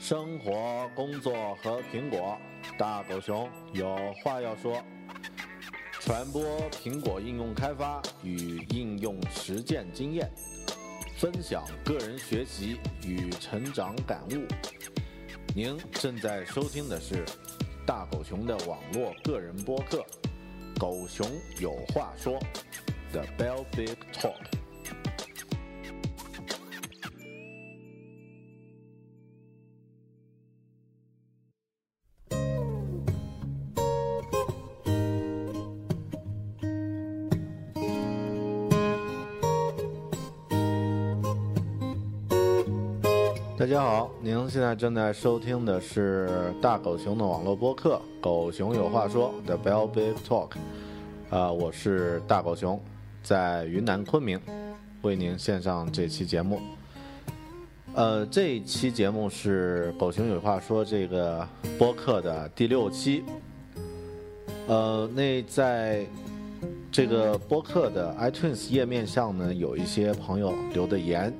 生活、工作和苹果，大狗熊有话要说。传播苹果应用开发与应用实践经验，分享个人学习与成长感悟。您正在收听的是大狗熊的网络个人播客《狗熊有话说》The Bell Big Talk。大家好，您现在正在收听的是大狗熊的网络播客《狗熊有话说》的 Bell Big Talk，啊、我是大狗熊，在云南昆明为您献上这期节目。呃，这一期节目是《狗熊有话说》这个播客的第六期。呃，那在这个播客的 iTunes 页面上呢，有一些朋友留的言。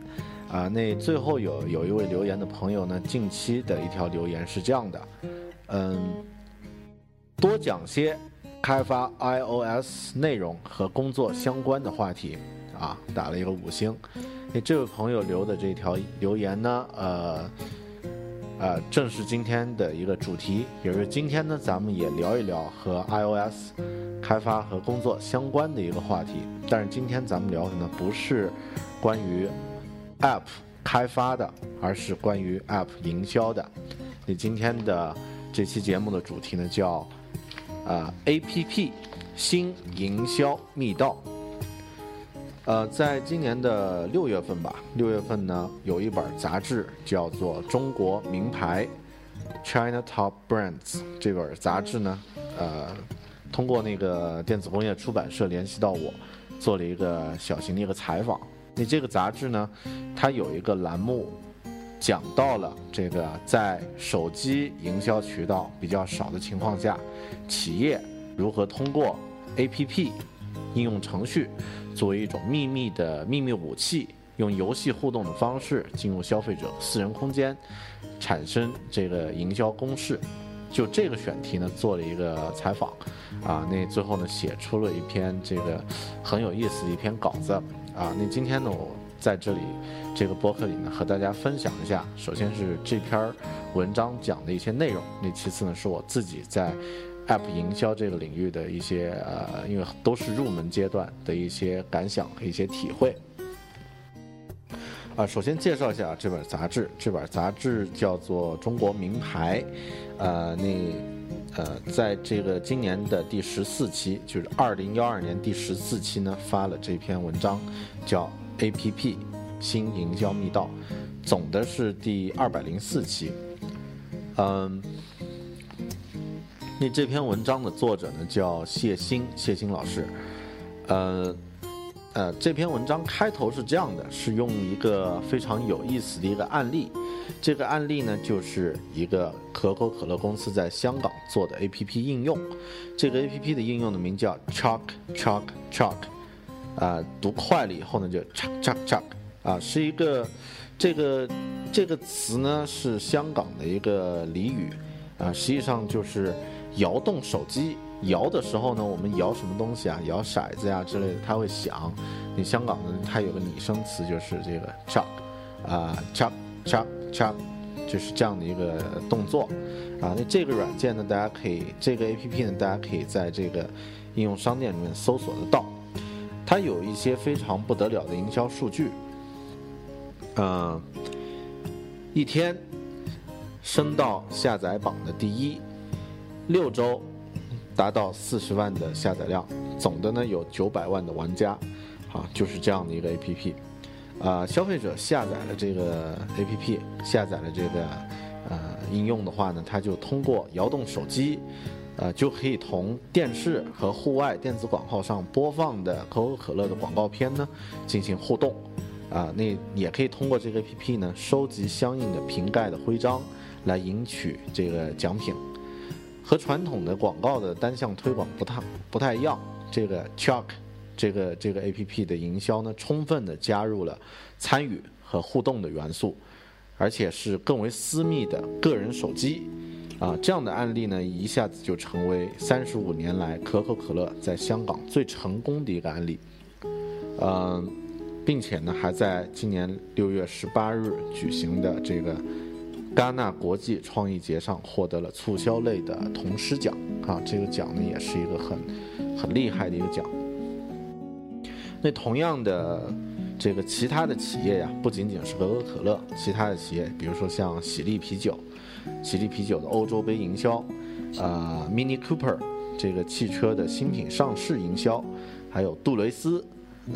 啊，那最后有有一位留言的朋友呢，近期的一条留言是这样的，嗯，多讲些开发 iOS 内容和工作相关的话题啊，打了一个五星。那这位朋友留的这条留言呢，呃，呃，正是今天的一个主题，也是今天呢，咱们也聊一聊和 iOS 开发和工作相关的一个话题。但是今天咱们聊的呢，不是关于 App 开发的，而是关于 App 营销的。你今天的这期节目的主题呢，叫啊、APP 新营销密道。呃，在今年的六月份吧，六月份呢，有一本杂志叫做《中国名牌 China Top Brands》这本杂志呢，呃，通过那个电子工业出版社联系到我，做了一个小型的一个采访。那这个杂志呢，它有一个栏目，讲到了这个在手机营销渠道比较少的情况下，企业如何通过 APP 应用程序作为一种秘密的秘密武器，用游戏互动的方式进入消费者私人空间，产生这个营销公式。就这个选题呢，做了一个采访，啊，那最后呢写出了一篇这个很有意思的一篇稿子，啊，那今天呢我在这里这个播客里呢和大家分享一下，首先是这篇文章讲的一些内容，那其次呢是我自己在 App 营销这个领域的一些呃，因为都是入门阶段的一些感想和一些体会。啊，首先介绍一下这本杂志，这本杂志叫做《中国名牌》，呃，那呃，在这个今年的第十四期，就是二零幺二年第十四期呢，发了这篇文章，叫《APP 新营销密道》，总的是第二百零四期。嗯，那这篇文章的作者呢叫谢鑫，谢鑫老师，呃。呃，这篇文章开头是这样的，是用一个非常有意思的一个案例。这个案例呢，就是一个可口可乐公司在香港做的 APP 应用。这个 APP 的应用的名叫 “chuck chuck chuck”，啊，读快了以后呢就 “chuck chuck chuck”，啊，是一个这个这个词呢是香港的一个俚语，啊，实际上就是摇动手机。摇的时候呢，我们摇什么东西啊？摇骰子呀之类的，它会响。你香港呢，它有个拟声词，就是这个 chuck，啊 chuck chuck chuck，就是这样的一个动作。啊，那这个软件呢，大家可以这个 A P P 呢，大家可以在这个应用商店里面搜索得到。它有一些非常不得了的营销数据。嗯，一天升到下载榜的第一，六周。达到四十万的下载量，总的呢有九百万的玩家，啊，就是这样的一个 APP。啊，消费者下载了这个 APP，下载了这个呃应用的话呢，他就通过摇动手机，呃，就可以同电视和户外电子广告上播放的可口可乐的广告片呢进行互动。啊，那也可以通过这个 APP 呢收集相应的瓶盖的徽章，来赢取这个奖品。和传统的广告的单向推广不太不太一样，这个 Chuck 这个这个 A P P 的营销呢，充分的加入了参与和互动的元素，而且是更为私密的个人手机啊，这样的案例呢，一下子就成为三十五年来可口可乐在香港最成功的一个案例，嗯，并且呢，还在今年六月十八日举行的这个。戛纳国际创意节上获得了促销类的铜狮奖啊，这个奖呢也是一个很很厉害的一个奖。那同样的，这个其他的企业呀，不仅仅是可口可乐，其他的企业，比如说像喜力啤酒，喜力啤酒的欧洲杯营销，啊，Mini Cooper 这个汽车的新品上市营销，还有杜蕾斯。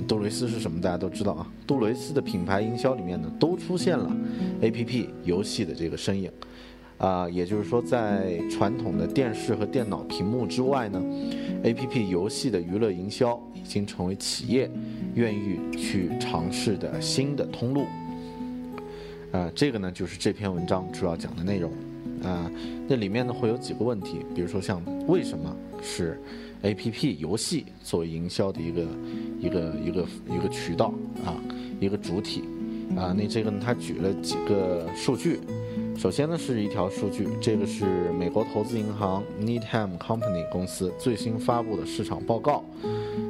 杜蕾斯是什么？大家都知道啊。杜蕾斯的品牌营销里面呢，都出现了 A P P 游戏的这个身影，啊，也就是说，在传统的电视和电脑屏幕之外呢，A P P 游戏的娱乐营销已经成为企业愿意去尝试的新的通路。啊，这个呢就是这篇文章主要讲的内容。啊，那里面呢会有几个问题，比如说像为什么是？A P P 游戏作为营销的一个一个一个一个渠道啊，一个主体啊，那这个呢，他举了几个数据。首先呢，是一条数据，这个是美国投资银行 Needham Company 公司最新发布的市场报告。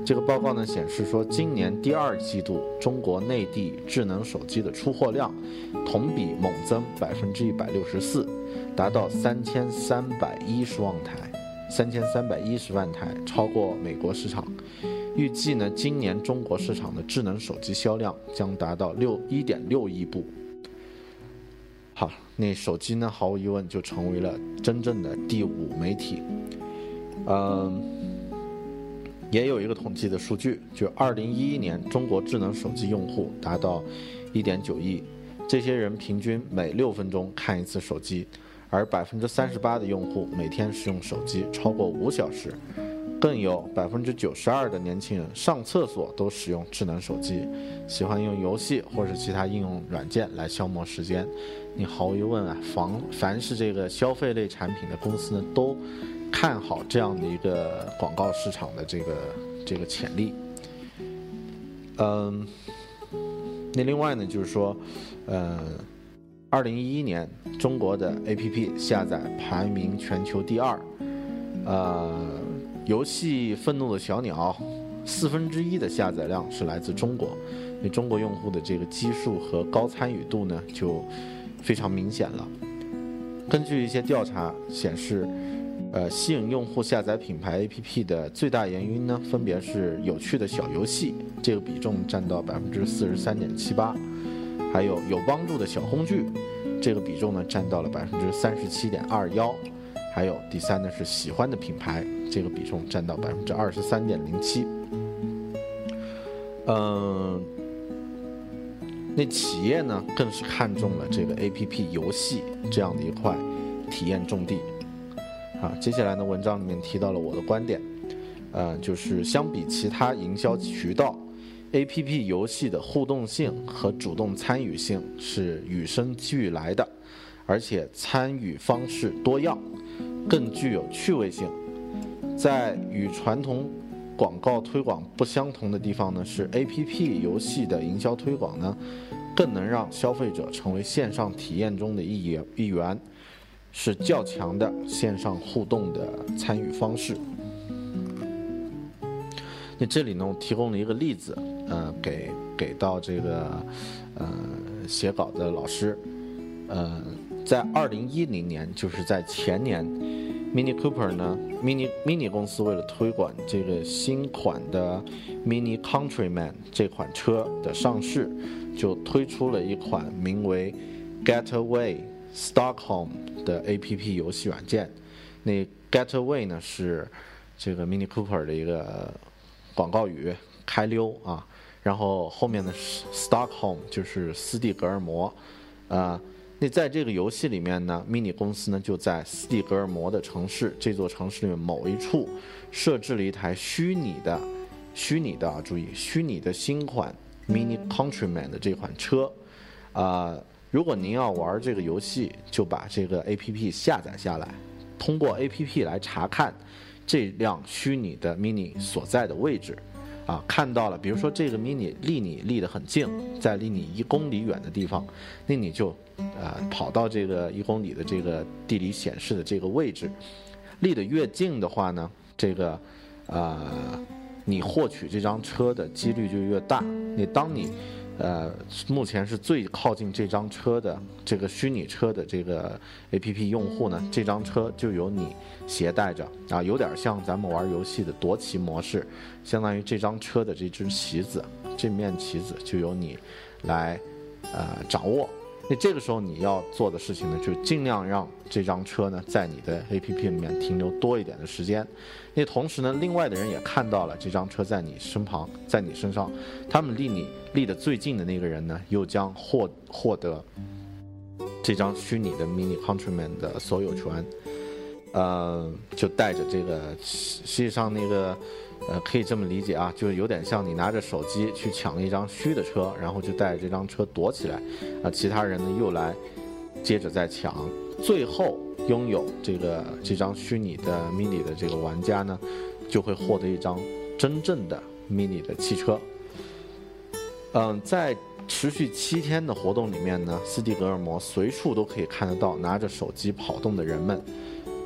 这个报告呢显示说，今年第二季度中国内地智能手机的出货量同比猛增百分之一百六十四，达到三千三百一十万台。三千三百一十万台，超过美国市场。预计呢，今年中国市场的智能手机销量将达到六一点六亿部。好，那手机呢，毫无疑问就成为了真正的第五媒体。嗯，也有一个统计的数据，就二零一一年中国智能手机用户达到一点九亿，这些人平均每六分钟看一次手机。而百分之三十八的用户每天使用手机超过五小时，更有百分之九十二的年轻人上厕所都使用智能手机，喜欢用游戏或者其他应用软件来消磨时间。你毫无疑问啊，凡凡是这个消费类产品的公司呢，都看好这样的一个广告市场的这个这个潜力。嗯，那另外呢，就是说，呃。二零一一年，中国的 APP 下载排名全球第二。呃，游戏《愤怒的小鸟》四分之一的下载量是来自中国，那中国用户的这个基数和高参与度呢，就非常明显了。根据一些调查显示，呃，吸引用户下载品牌 APP 的最大原因呢，分别是有趣的小游戏，这个比重占到百分之四十三点七八。还有有帮助的小工具，这个比重呢占到了百分之三十七点二幺。还有第三呢是喜欢的品牌，这个比重占到百分之二十三点零七。嗯，那企业呢更是看中了这个 A P P 游戏这样的一块体验重地。啊，接下来呢文章里面提到了我的观点，呃，就是相比其他营销渠道。A P P 游戏的互动性和主动参与性是与生俱来的，而且参与方式多样，更具有趣味性。在与传统广告推广不相同的地方呢，是 A P P 游戏的营销推广呢，更能让消费者成为线上体验中的一员一员，是较强的线上互动的参与方式。那这里呢，我提供了一个例子。呃，给给到这个呃写稿的老师，呃，在二零一零年，就是在前年，Mini Cooper 呢，Mini Mini 公司为了推广这个新款的 Mini Countryman 这款车的上市，就推出了一款名为 Getaway Stockholm 的 APP 游戏软件。那 Getaway 呢是这个 Mini Cooper 的一个广告语，开溜啊。然后后面的 Stockholm 就是斯蒂格尔摩，啊，那在这个游戏里面呢，Mini 公司呢就在斯蒂格尔摩的城市这座城市里面某一处设置了一台虚拟的、虚拟的啊，注意虚拟的新款 Mini Countryman 的这款车，啊，如果您要玩这个游戏，就把这个 APP 下载下来，通过 APP 来查看这辆虚拟的 Mini 所在的位置。啊，看到了，比如说这个 mini 离你离得很近，在离你一公里远的地方，那你就，呃，跑到这个一公里的这个地理显示的这个位置，离得越近的话呢，这个，呃，你获取这张车的几率就越大。你当你。呃，目前是最靠近这张车的这个虚拟车的这个 A P P 用户呢，这张车就由你携带着啊，有点像咱们玩游戏的夺旗模式，相当于这张车的这只旗子，这面旗子就由你来呃掌握。那这个时候你要做的事情呢，就尽量让这张车呢在你的 A P P 里面停留多一点的时间。那同时呢，另外的人也看到了这张车在你身旁，在你身上，他们离你离得最近的那个人呢，又将获获得这张虚拟的 Mini Countryman 的所有权。呃，就带着这个，实际上那个。呃，可以这么理解啊，就是有点像你拿着手机去抢了一张虚的车，然后就带着这张车躲起来，啊，其他人呢又来接着再抢，最后拥有这个这张虚拟的 mini 的这个玩家呢，就会获得一张真正的 mini 的汽车。嗯，在持续七天的活动里面呢，斯蒂格尔摩随处都可以看得到拿着手机跑动的人们，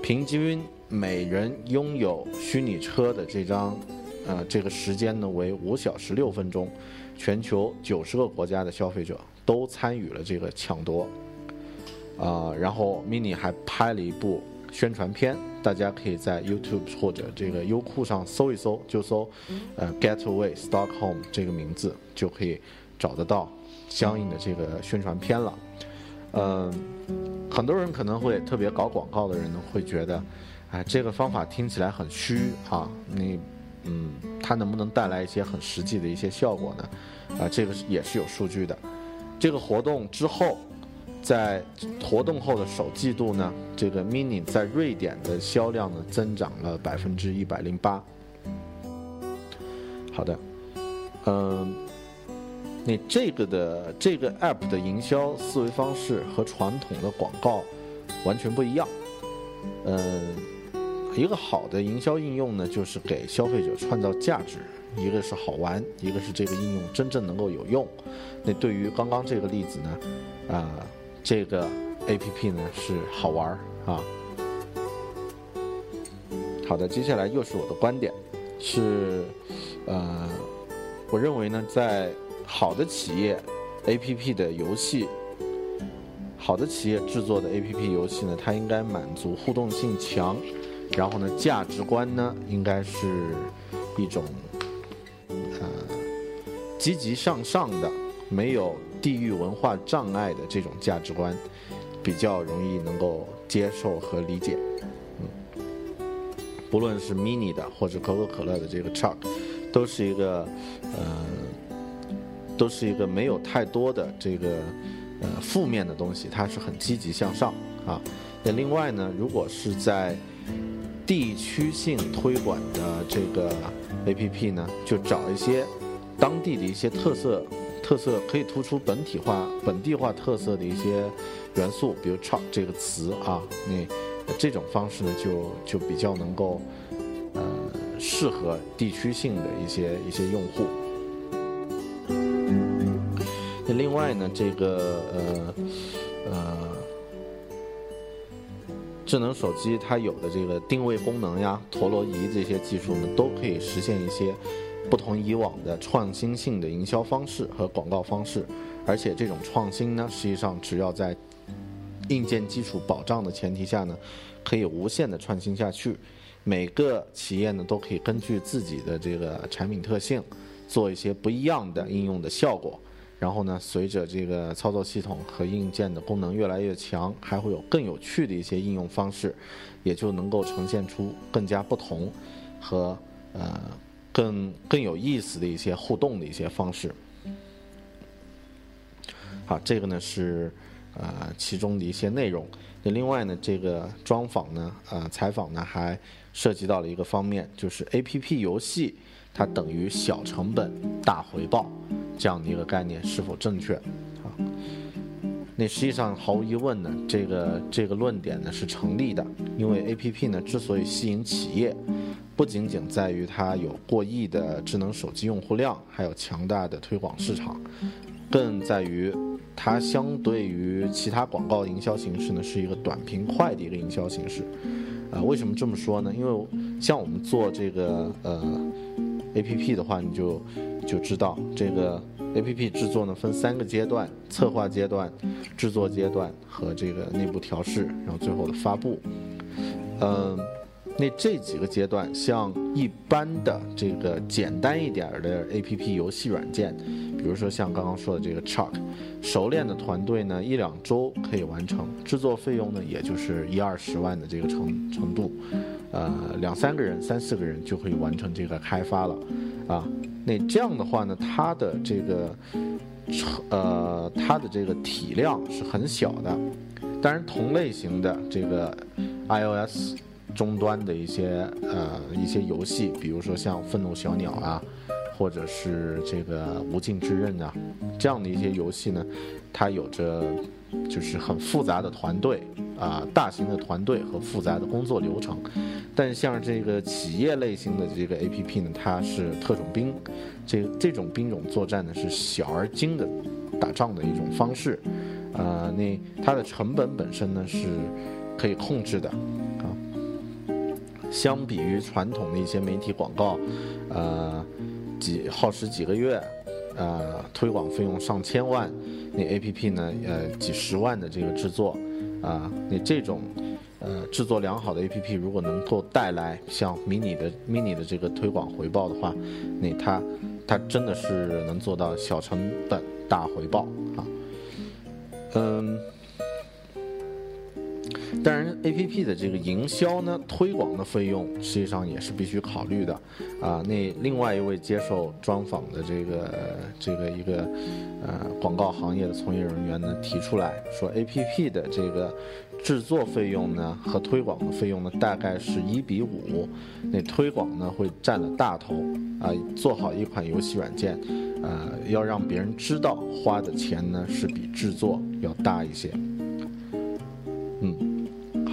平均。每人拥有虚拟车的这张，呃，这个时间呢为五小时六分钟，全球九十个国家的消费者都参与了这个抢夺，啊，然后 Mini 还拍了一部宣传片，大家可以在 YouTube 或者这个优酷上搜一搜，就搜，呃，Getaway Stockholm 这个名字就可以找得到相应的这个宣传片了，嗯，很多人可能会特别搞广告的人呢会觉得。哎，这个方法听起来很虚啊！你，嗯，它能不能带来一些很实际的一些效果呢？啊，这个也是有数据的。这个活动之后，在活动后的首季度呢，这个 Mini 在瑞典的销量呢增长了百分之一百零八。好的，嗯，你这个的这个 App 的营销思维方式和传统的广告完全不一样，嗯。一个好的营销应用呢，就是给消费者创造价值。一个是好玩，一个是这个应用真正能够有用。那对于刚刚这个例子呢，啊，这个 APP 呢是好玩啊。好的，接下来又是我的观点，是，呃，我认为呢，在好的企业 APP 的游戏，好的企业制作的 APP 游戏呢，它应该满足互动性强。然后呢，价值观呢，应该是一种呃积极向上的，没有地域文化障碍的这种价值观，比较容易能够接受和理解。嗯，不论是 mini 的或者可口可乐的这个 Chuck，都是一个呃，都是一个没有太多的这个呃负面的东西，它是很积极向上啊。那另外呢，如果是在地区性推广的这个 A P P 呢，就找一些当地的一些特色，特色可以突出本体化、本地化特色的一些元素，比如 “truck” 这个词啊，那这种方式呢，就就比较能够呃适合地区性的一些一些用户。那另外呢，这个呃呃。智能手机它有的这个定位功能呀、陀螺仪这些技术呢，都可以实现一些不同以往的创新性的营销方式和广告方式。而且这种创新呢，实际上只要在硬件基础保障的前提下呢，可以无限的创新下去。每个企业呢，都可以根据自己的这个产品特性，做一些不一样的应用的效果。然后呢，随着这个操作系统和硬件的功能越来越强，还会有更有趣的一些应用方式，也就能够呈现出更加不同和呃更更有意思的一些互动的一些方式。好，这个呢是呃其中的一些内容。那另外呢，这个专访呢，呃，采访呢还涉及到了一个方面，就是 A P P 游戏它等于小成本大回报这样的一个概念是否正确？啊，那实际上毫无疑问呢，这个这个论点呢是成立的，因为 A P P 呢之所以吸引企业，不仅仅在于它有过亿的智能手机用户量，还有强大的推广市场，更在于。它相对于其他广告营销形式呢，是一个短平快的一个营销形式。啊，为什么这么说呢？因为像我们做这个呃 A P P 的话，你就就知道这个 A P P 制作呢分三个阶段：策划阶段、制作阶段和这个内部调试，然后最后的发布。嗯。那这几个阶段，像一般的这个简单一点的 A P P 游戏软件，比如说像刚刚说的这个 Chuck，熟练的团队呢一两周可以完成，制作费用呢也就是一二十万的这个程程度，呃，两三个人、三四个人就可以完成这个开发了，啊，那这样的话呢，它的这个，呃，它的这个体量是很小的，当然同类型的这个 I O S。终端的一些呃一些游戏，比如说像愤怒小鸟啊，或者是这个无尽之刃啊，这样的一些游戏呢，它有着就是很复杂的团队啊，大型的团队和复杂的工作流程。但像这个企业类型的这个 APP 呢，它是特种兵，这这种兵种作战呢是小而精的打仗的一种方式，呃，那它的成本本身呢是可以控制的啊。相比于传统的一些媒体广告，呃，几耗时几个月，呃，推广费用上千万，那 A P P 呢，呃，几十万的这个制作，啊，那这种，呃，制作良好的 A P P 如果能够带来像 Mini 的 mini 的这个推广回报的话，那它，它真的是能做到小成本大回报啊，嗯。当然，A P P 的这个营销呢，推广的费用实际上也是必须考虑的，啊，那另外一位接受专访的这个这个一个呃广告行业的从业人员呢提出来说，A P P 的这个制作费用呢和推广的费用呢大概是一比五，那推广呢会占了大头，啊，做好一款游戏软件，呃，要让别人知道花的钱呢是比制作要大一些。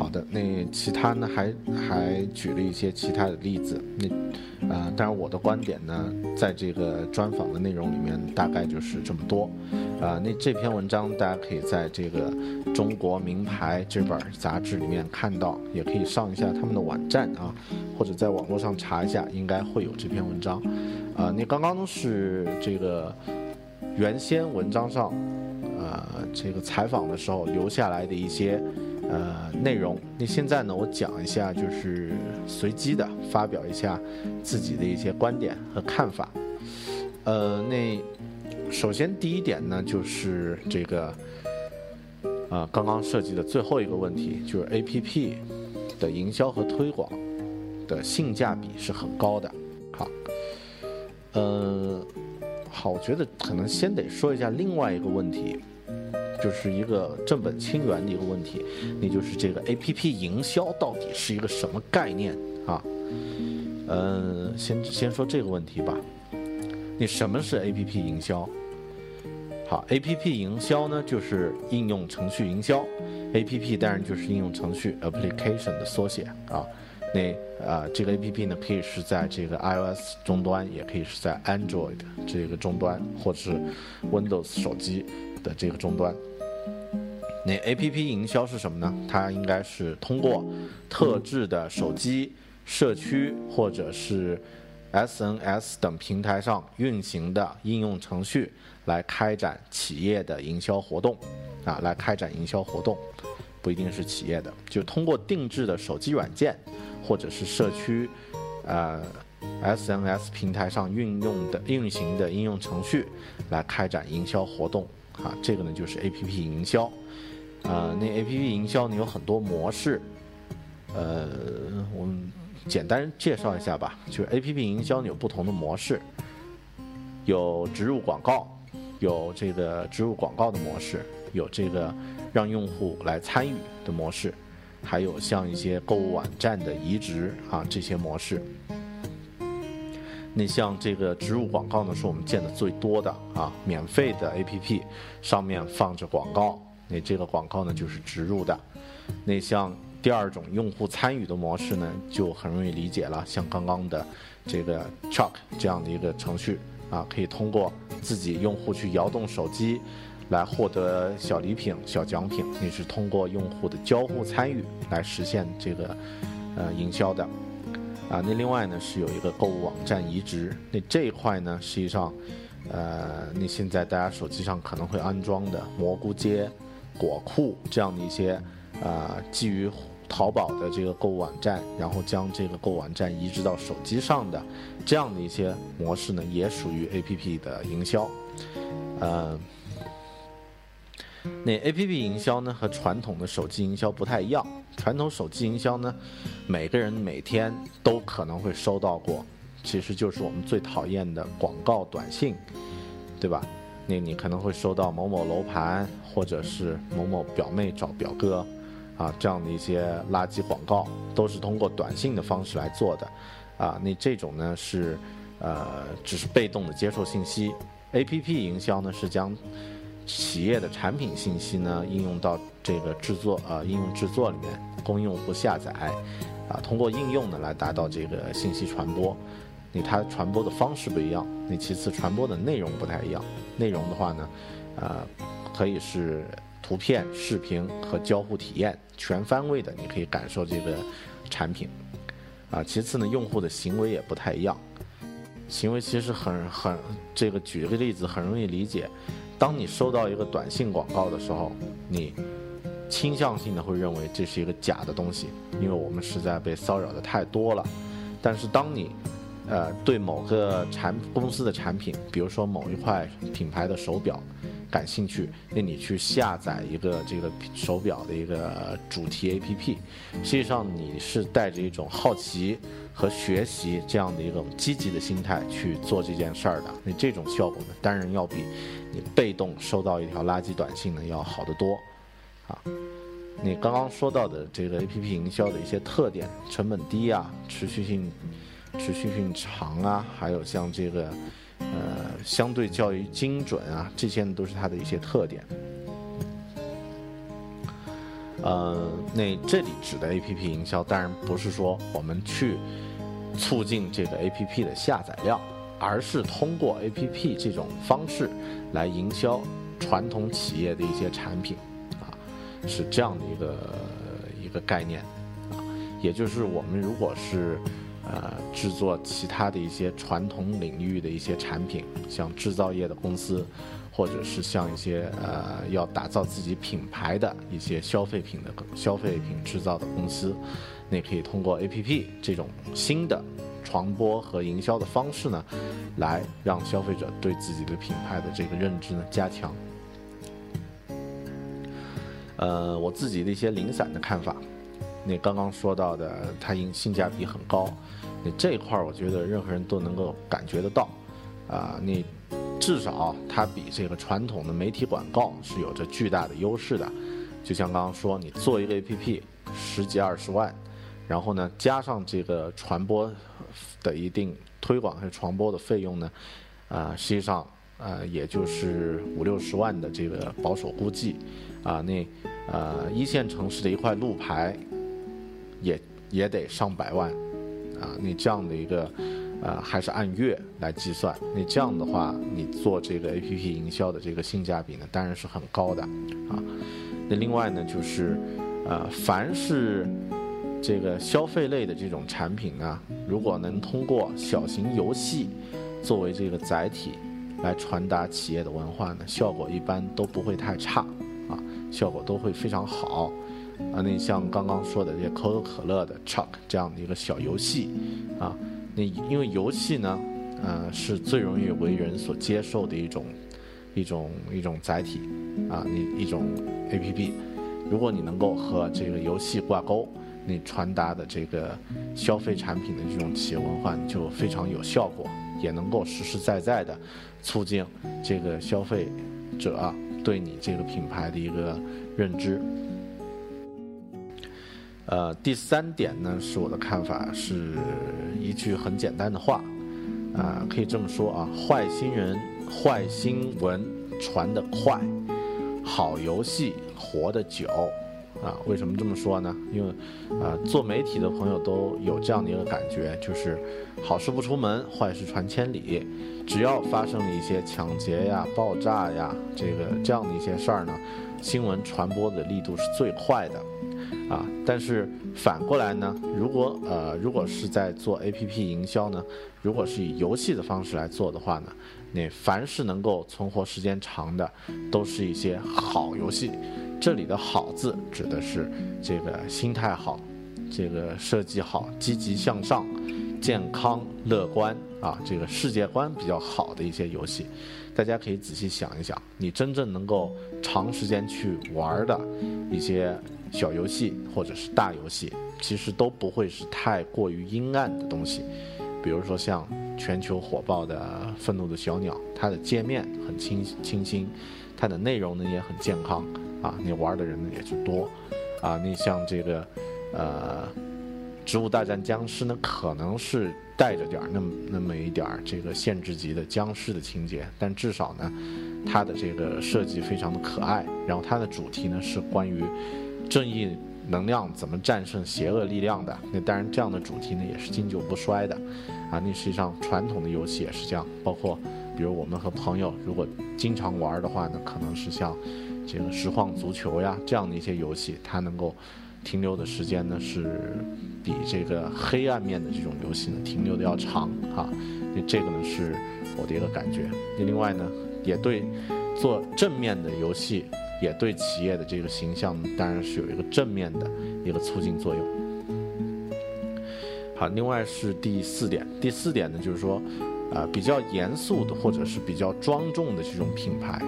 好的，那其他呢？还还举了一些其他的例子。那啊，当然我的观点呢，在这个专访的内容里面大概就是这么多。啊，那这篇文章大家可以在这个《中国名牌》这本杂志里面看到，也可以上一下他们的网站啊，或者在网络上查一下，应该会有这篇文章。啊，那刚刚是这个原先文章上，呃，这个采访的时候留下来的一些。呃，内容。那现在呢，我讲一下，就是随机的发表一下自己的一些观点和看法。呃，那首先第一点呢，就是这个，啊，刚刚涉及的最后一个问题，就是 A P P 的营销和推广的性价比是很高的。好，呃，好，我觉得可能先得说一下另外一个问题。就是一个正本清源的一个问题，那就是这个 A P P 营销到底是一个什么概念啊？嗯，先先说这个问题吧。你什么是 A P P 营销？好，A P P 营销呢，就是应用程序营销。A P P 当然就是应用程序 application 的缩写啊。那啊，这个 A P P 呢，可以是在这个 I O S 终端，也可以是在 Android 这个终端，或者是 Windows 手机。的这个终端，那 A P P 营销是什么呢？它应该是通过特制的手机、社区或者是 S N S 等平台上运行的应用程序来开展企业的营销活动，啊，来开展营销活动，不一定是企业的，就通过定制的手机软件或者是社区，呃 S N S 平台上运用的运行的应用程序来开展营销活动。啊，这个呢就是 A P P 营销，啊，那 A P P 营销呢有很多模式，呃，我们简单介绍一下吧，就是 A P P 营销有不同的模式，有植入广告，有这个植入广告的模式，有这个让用户来参与的模式，还有像一些购物网站的移植啊这些模式。那像这个植入广告呢，是我们见的最多的啊，免费的 A P P 上面放着广告，那这个广告呢就是植入的。那像第二种用户参与的模式呢，就很容易理解了，像刚刚的这个 Chuck 这样的一个程序啊，可以通过自己用户去摇动手机来获得小礼品、小奖品，你是通过用户的交互参与来实现这个呃营销的。啊，那另外呢是有一个购物网站移植，那这一块呢实际上，呃，那现在大家手机上可能会安装的蘑菇街、果库这样的一些，啊，基于淘宝的这个购物网站，然后将这个购物网站移植到手机上的这样的一些模式呢，也属于 A P P 的营销，呃。那 A P P 营销呢和传统的手机营销不太一样。传统手机营销呢，每个人每天都可能会收到过，其实就是我们最讨厌的广告短信，对吧？那你可能会收到某某楼盘，或者是某某表妹找表哥，啊，这样的一些垃圾广告，都是通过短信的方式来做的，啊，那这种呢是，呃，只是被动的接受信息。A P P 营销呢是将企业的产品信息呢，应用到这个制作呃应用制作里面，供用户下载，啊，通过应用呢来达到这个信息传播。那它传播的方式不一样，那其次传播的内容不太一样。内容的话呢，呃，可以是图片、视频和交互体验全方位的，你可以感受这个产品。啊，其次呢，用户的行为也不太一样，行为其实很很这个举个例子很容易理解。当你收到一个短信广告的时候，你倾向性的会认为这是一个假的东西，因为我们实在被骚扰的太多了。但是当你，呃，对某个产公司的产品，比如说某一块品牌的手表感兴趣，那你去下载一个这个手表的一个主题 APP，实际上你是带着一种好奇和学习这样的一种积极的心态去做这件事儿的，那这种效果呢，当然要比。你被动收到一条垃圾短信呢，要好得多，啊，你刚刚说到的这个 A P P 营销的一些特点，成本低啊，持续性持续性长啊，还有像这个呃相对较于精准啊，这些都是它的一些特点。呃，那这里指的 A P P 营销，当然不是说我们去促进这个 A P P 的下载量。而是通过 A P P 这种方式来营销传统企业的一些产品，啊，是这样的一个一个概念，啊，也就是我们如果是呃制作其他的一些传统领域的一些产品，像制造业的公司，或者是像一些呃要打造自己品牌的一些消费品的消费品制造的公司，那可以通过 A P P 这种新的。传播和营销的方式呢，来让消费者对自己的品牌的这个认知呢加强。呃，我自己的一些零散的看法，那刚刚说到的，它性性价比很高，那这块儿我觉得任何人都能够感觉得到，啊，你至少它比这个传统的媒体广告是有着巨大的优势的。就像刚刚说，你做一个 APP，十几二十万。然后呢，加上这个传播的一定推广和传播的费用呢，啊，实际上呃，也就是五六十万的这个保守估计，啊，那呃一线城市的一块路牌，也也得上百万，啊，你这样的一个呃还是按月来计算，那这样的话，你做这个 A P P 营销的这个性价比呢，当然是很高的，啊，那另外呢，就是呃，凡是这个消费类的这种产品呢，如果能通过小型游戏作为这个载体来传达企业的文化呢，效果一般都不会太差啊，效果都会非常好啊。那像刚刚说的这些可口可乐的 Chuck 这样的一个小游戏啊，那因为游戏呢，呃，是最容易为人所接受的一种一种一种载体啊，你一种 APP，如果你能够和这个游戏挂钩。你传达的这个消费产品的这种企业文化就非常有效果，也能够实实在在的促进这个消费者对你这个品牌的一个认知。呃，第三点呢，是我的看法，是一句很简单的话，啊，可以这么说啊，坏新人、坏新闻传得快，好游戏活得久，啊，为什么这么说呢？因为，啊，做媒体的朋友都有这样的一个感觉，就是好事不出门，坏事传千里，只要发生了一些抢劫呀、爆炸呀，这个这样的一些事儿呢，新闻传播的力度是最快的。啊，但是反过来呢，如果呃，如果是在做 A P P 营销呢，如果是以游戏的方式来做的话呢，那凡是能够存活时间长的，都是一些好游戏。这里的好字指的是这个心态好，这个设计好，积极向上，健康乐观啊，这个世界观比较好的一些游戏。大家可以仔细想一想，你真正能够长时间去玩的一些。小游戏或者是大游戏，其实都不会是太过于阴暗的东西。比如说像全球火爆的《愤怒的小鸟》，它的界面很清清新，它的内容呢也很健康啊，你玩的人呢也就多啊。你像这个呃《植物大战僵尸》呢，可能是带着点儿那么那么一点儿这个限制级的僵尸的情节，但至少呢，它的这个设计非常的可爱，然后它的主题呢是关于。正义能量怎么战胜邪恶力量的？那当然，这样的主题呢也是经久不衰的，啊，那实际上传统的游戏也是这样。包括，比如我们和朋友如果经常玩的话呢，可能是像这个实况足球呀这样的一些游戏，它能够停留的时间呢是比这个黑暗面的这种游戏呢停留的要长啊。那这个呢是我的一个感觉。那另外呢，也对做正面的游戏。也对企业的这个形象当然是有一个正面的一个促进作用。好，另外是第四点，第四点呢就是说，啊，比较严肃的或者是比较庄重的这种品牌，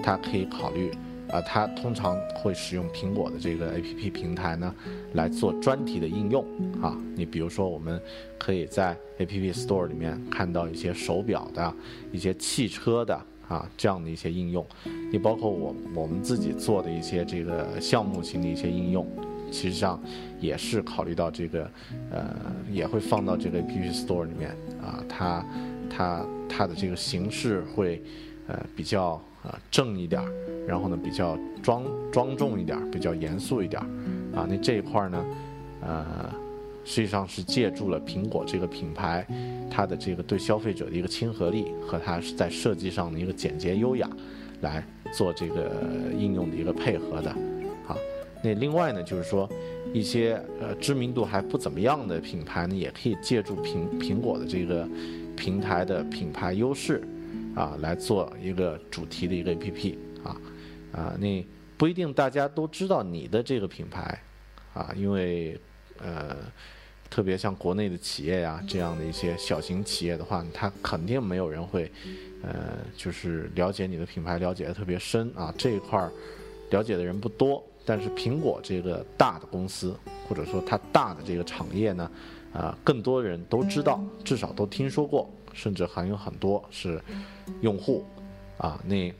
它可以考虑，啊，它通常会使用苹果的这个 APP 平台呢来做专题的应用。啊，你比如说我们可以在 APP Store 里面看到一些手表的、一些汽车的。啊，这样的一些应用，也包括我我们自己做的一些这个项目型的一些应用，其实上也是考虑到这个，呃，也会放到这个 App Store 里面啊，它它它的这个形式会呃比较啊正一点，然后呢比较庄庄重一点，比较严肃一点，啊，那这一块呢，呃。实际上是借助了苹果这个品牌，它的这个对消费者的一个亲和力和它是在设计上的一个简洁优雅，来做这个应用的一个配合的，啊，那另外呢，就是说一些呃知名度还不怎么样的品牌呢，也可以借助苹苹果的这个平台的品牌优势，啊，来做一个主题的一个 APP，啊，啊，那不一定大家都知道你的这个品牌，啊，因为。呃，特别像国内的企业呀，这样的一些小型企业的话，它肯定没有人会，呃，就是了解你的品牌，了解的特别深啊。这一块儿了解的人不多，但是苹果这个大的公司，或者说它大的这个产业呢，啊，更多人都知道，至少都听说过，甚至还有很多是用户啊。那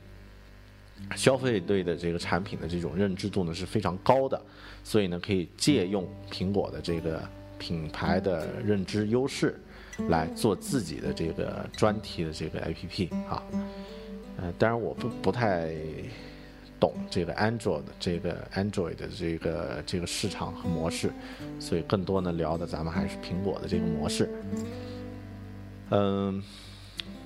消费对的这个产品的这种认知度呢是非常高的。所以呢，可以借用苹果的这个品牌的认知优势，来做自己的这个专题的这个 APP 啊。呃，当然我不不太懂这个 Android 这个 Android 的这个这个市场和模式，所以更多呢聊的咱们还是苹果的这个模式。嗯，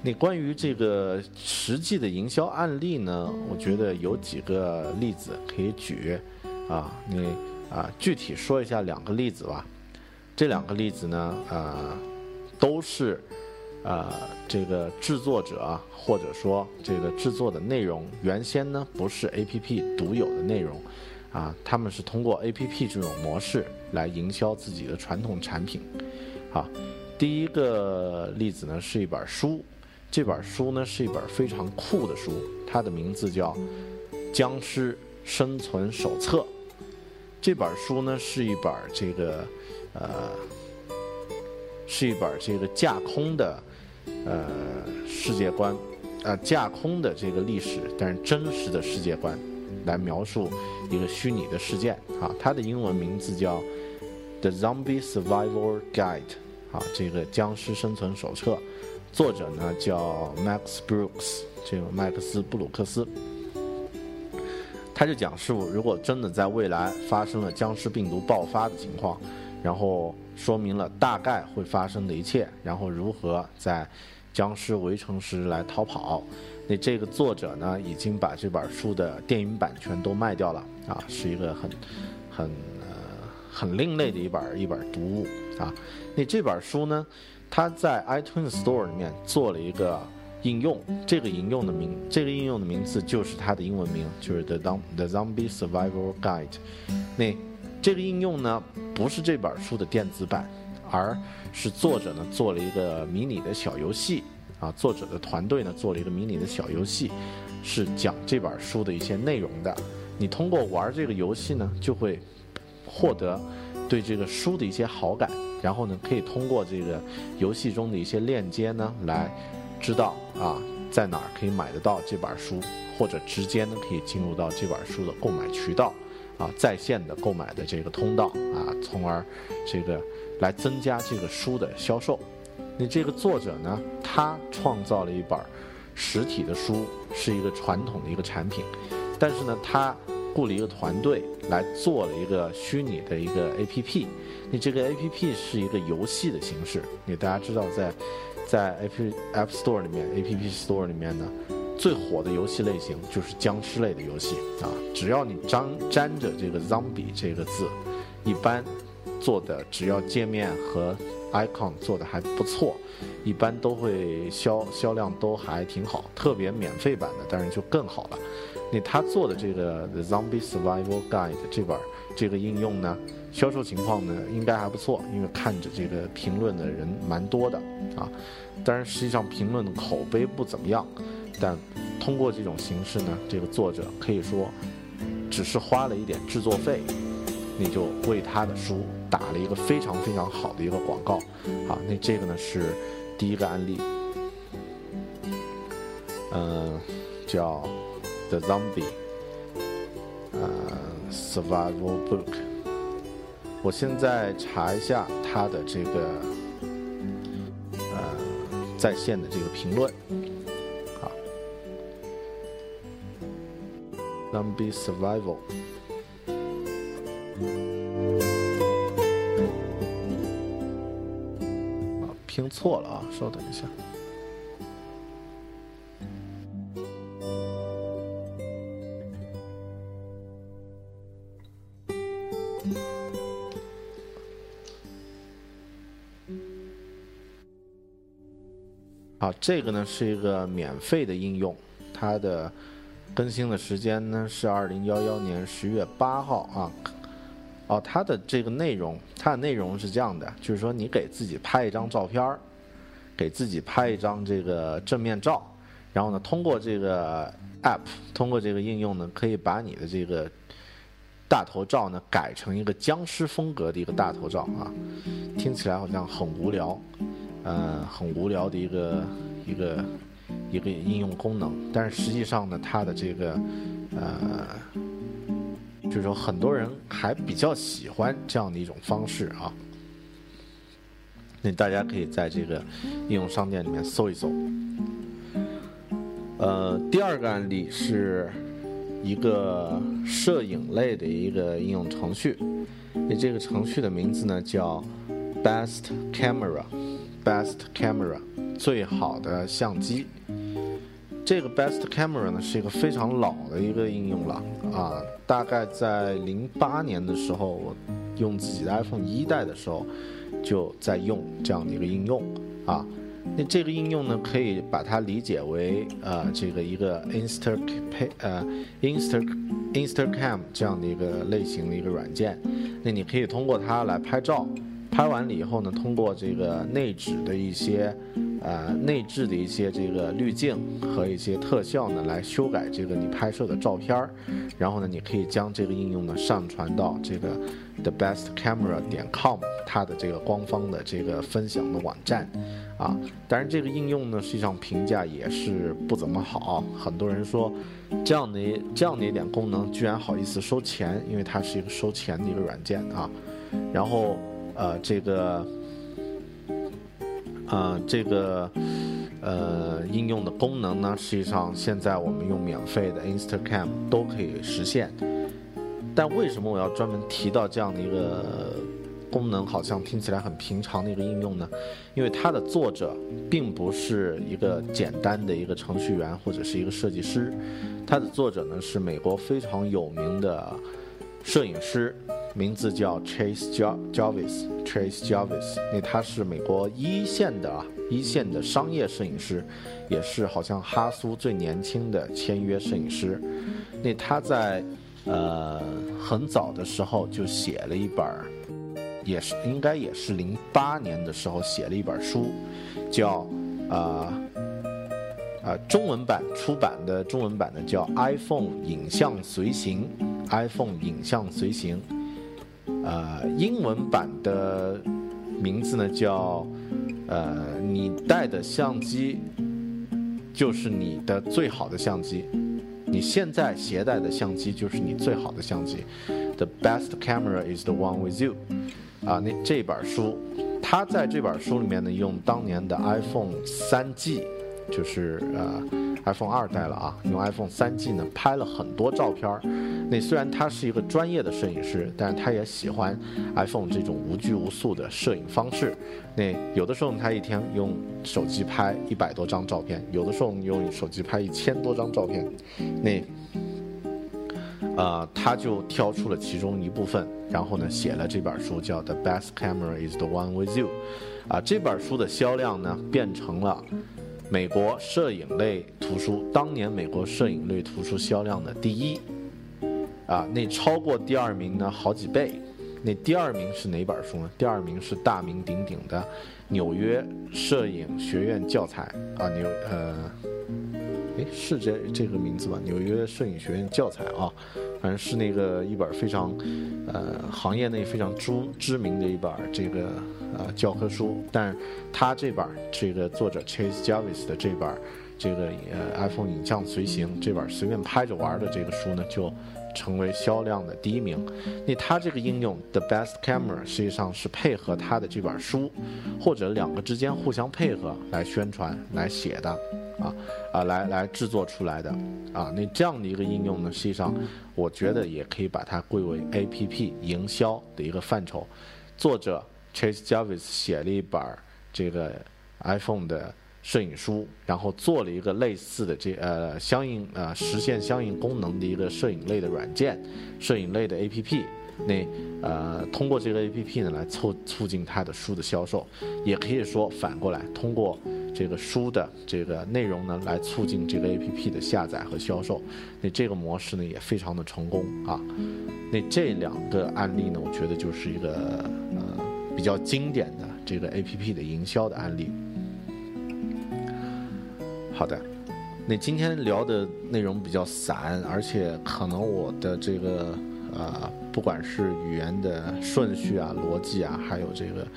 那关于这个实际的营销案例呢，我觉得有几个例子可以举。啊，你啊，具体说一下两个例子吧。这两个例子呢，啊，都是啊这个制作者或者说这个制作的内容原先呢不是 A P P 独有的内容，啊，他们是通过 A P P 这种模式来营销自己的传统产品。好，第一个例子呢是一本书，这本书呢是一本非常酷的书，它的名字叫《僵尸生存手册》。这本书呢是一本这个呃，是一本这个架空的呃世界观，呃架空的这个历史，但是真实的世界观来描述一个虚拟的事件啊。它的英文名字叫《The Zombie Survival Guide》啊，这个僵尸生存手册。作者呢叫 Max Brooks，这个麦克斯布鲁克斯。他就讲述，如果真的在未来发生了僵尸病毒爆发的情况，然后说明了大概会发生的一切，然后如何在僵尸围城时来逃跑。那这个作者呢，已经把这本书的电影版权都卖掉了啊，是一个很很呃很另类的一本一本读物啊。那这本书呢，他在 iTunes Store 里面做了一个。应用这个应用的名，这个应用的名字就是它的英文名，就是 The The Zombie Survival Guide。那这个应用呢，不是这本书的电子版，而是作者呢做了一个迷你的小游戏啊。作者的团队呢做了一个迷你的小游戏，是讲这本书的一些内容的。你通过玩这个游戏呢，就会获得对这个书的一些好感，然后呢，可以通过这个游戏中的一些链接呢来。知道啊，在哪儿可以买得到这本书，或者直接呢可以进入到这本书的购买渠道，啊，在线的购买的这个通道啊，从而这个来增加这个书的销售。那这个作者呢，他创造了一本实体的书，是一个传统的一个产品，但是呢，他雇了一个团队来做了一个虚拟的一个 APP。你这个 APP 是一个游戏的形式，你大家知道在。在 App App Store 里面，App Store 里面呢，最火的游戏类型就是僵尸类的游戏啊。只要你沾沾着这个 Zombie 这个字，一般做的只要界面和 icon 做的还不错，一般都会销销量都还挺好。特别免费版的当然就更好了。那他做的这个 The Zombie Survival Guide 这本这个应用呢？销售情况呢，应该还不错，因为看着这个评论的人蛮多的啊。当然，实际上评论的口碑不怎么样，但通过这种形式呢，这个作者可以说只是花了一点制作费，你就为他的书打了一个非常非常好的一个广告啊。那这个呢是第一个案例，嗯，叫 The Zombie，呃，Survival Book。我现在查一下他的这个呃在线的这个评论，好，Zombie Survival，啊，拼错了啊，稍等一下。这个呢是一个免费的应用，它的更新的时间呢是二零幺幺年十月八号啊。哦，它的这个内容，它的内容是这样的，就是说你给自己拍一张照片儿，给自己拍一张这个正面照，然后呢，通过这个 app，通过这个应用呢，可以把你的这个大头照呢改成一个僵尸风格的一个大头照啊。听起来好像很无聊。呃，很无聊的一个一个一个应用功能，但是实际上呢，它的这个呃，就是说很多人还比较喜欢这样的一种方式啊。那大家可以在这个应用商店里面搜一搜。呃，第二个案例是一个摄影类的一个应用程序，那这个程序的名字呢叫 Best Camera。Best Camera，最好的相机。这个 Best Camera 呢是一个非常老的一个应用了啊，大概在零八年的时候，我用自己的 iPhone 一代的时候就在用这样的一个应用啊。那这个应用呢，可以把它理解为呃这个一个 Insta 呃 Insta Instacam 这样的一个类型的一个软件。那你可以通过它来拍照。拍完了以后呢，通过这个内置的一些呃内置的一些这个滤镜和一些特效呢，来修改这个你拍摄的照片儿，然后呢，你可以将这个应用呢上传到这个 thebestcamera 点 com 它的这个官方的这个分享的网站，啊，当然这个应用呢实际上评价也是不怎么好，很多人说这样的这样的一点功能居然好意思收钱，因为它是一个收钱的一个软件啊，然后呃这个。呃，这个呃应用的功能呢，实际上现在我们用免费的 Instagram 都可以实现。但为什么我要专门提到这样的一个功能？好像听起来很平常的一个应用呢？因为它的作者并不是一个简单的一个程序员或者是一个设计师，它的作者呢是美国非常有名的摄影师。名字叫 Chase Jarvis，Chase Jarvis，那他是美国一线的啊，一线的商业摄影师，也是好像哈苏最年轻的签约摄影师。那他在呃很早的时候就写了一本，也是应该也是零八年的时候写了一本书，叫啊啊中文版出版的中文版的叫 iPhone 影像随行，iPhone 影像随行。呃，英文版的名字呢叫，呃，你带的相机就是你的最好的相机，你现在携带的相机就是你最好的相机，The best camera is the one with you。啊，那这本书，他在这本书里面呢，用当年的 iPhone 三 G，就是呃。iPhone 二代了啊，用 iPhone 三 G 呢拍了很多照片儿。那虽然他是一个专业的摄影师，但是他也喜欢 iPhone 这种无拘无束的摄影方式。那有的时候他一天用手机拍一百多张照片，有的时候用手机拍一千多张照片。那，呃，他就挑出了其中一部分，然后呢写了这本书，叫《The Best Camera Is the One with You》。啊，这本书的销量呢变成了。美国摄影类图书当年美国摄影类图书销量的第一，啊，那超过第二名呢好几倍。那第二名是哪本书呢？第二名是大名鼎鼎的纽约摄影学院教材啊，纽呃，哎是这这个名字吧？纽约摄影学院教材啊，反正是那个一本非常呃行业内非常知知名的一本这个。呃，教科书，但是他这本这个作者 Chase Jarvis 的这本这个呃 iPhone 影像随行这本随便拍着玩的这个书呢，就成为销量的第一名。那他这个应用 The Best Camera 实际上是配合他的这本书，或者两个之间互相配合来宣传来写的，啊啊来来制作出来的，啊那这样的一个应用呢，实际上我觉得也可以把它归为 APP 营销的一个范畴，作者。Chase Jarvis 写了一本这个 iPhone 的摄影书，然后做了一个类似的这呃相应呃实现相应功能的一个摄影类的软件，摄影类的 APP。那呃通过这个 APP 呢来促促进他的书的销售，也可以说反过来通过这个书的这个内容呢来促进这个 APP 的下载和销售。那这个模式呢也非常的成功啊。那这两个案例呢，我觉得就是一个呃。比较经典的这个 A P P 的营销的案例。好的，那今天聊的内容比较散，而且可能我的这个呃，不管是语言的顺序啊、逻辑啊，还有这个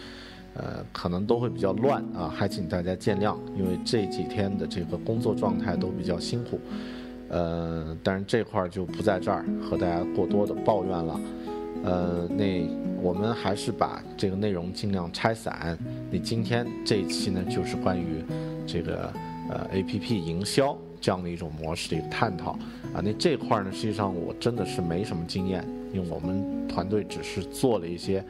呃，可能都会比较乱啊，还请大家见谅，因为这几天的这个工作状态都比较辛苦。呃，但是这块儿就不在这儿和大家过多的抱怨了。呃，那我们还是把这个内容尽量拆散。你今天这一期呢，就是关于这个呃 A P P 营销这样的一种模式的一个探讨啊。那这块呢，实际上我真的是没什么经验，因为我们团队只是做了一些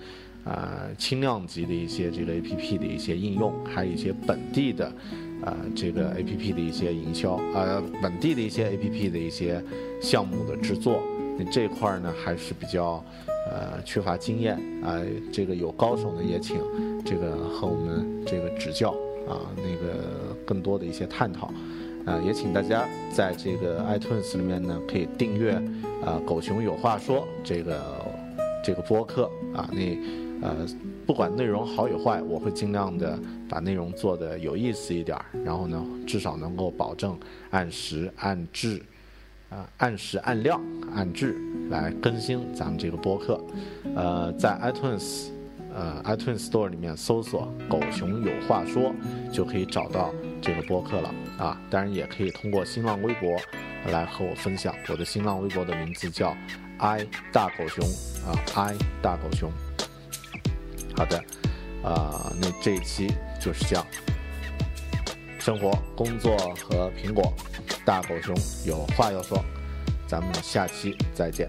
呃轻量级的一些这个 A P P 的一些应用，还有一些本地的呃这个 A P P 的一些营销呃本地的一些 A P P 的一些项目的制作。那这块呢还是比较。呃，缺乏经验啊，这个有高手呢，也请这个和我们这个指教啊，那个更多的一些探讨啊，也请大家在这个 iTunes 里面呢，可以订阅啊，狗熊有话说这个这个播客啊，那呃，不管内容好与坏，我会尽量的把内容做的有意思一点儿，然后呢，至少能够保证按时按质，啊，按时按量按质来更新咱们这个播客。呃，在 iTunes，呃 iTunes Store 里面搜索“狗熊有话说”，就可以找到这个播客了啊。当然，也可以通过新浪微博来和我分享。我的新浪微博的名字叫 “i 大狗熊”啊，“i 大狗熊”。好的，啊，那这一期就是这样。生活、工作和苹果，大狗熊有话要说，咱们下期再见。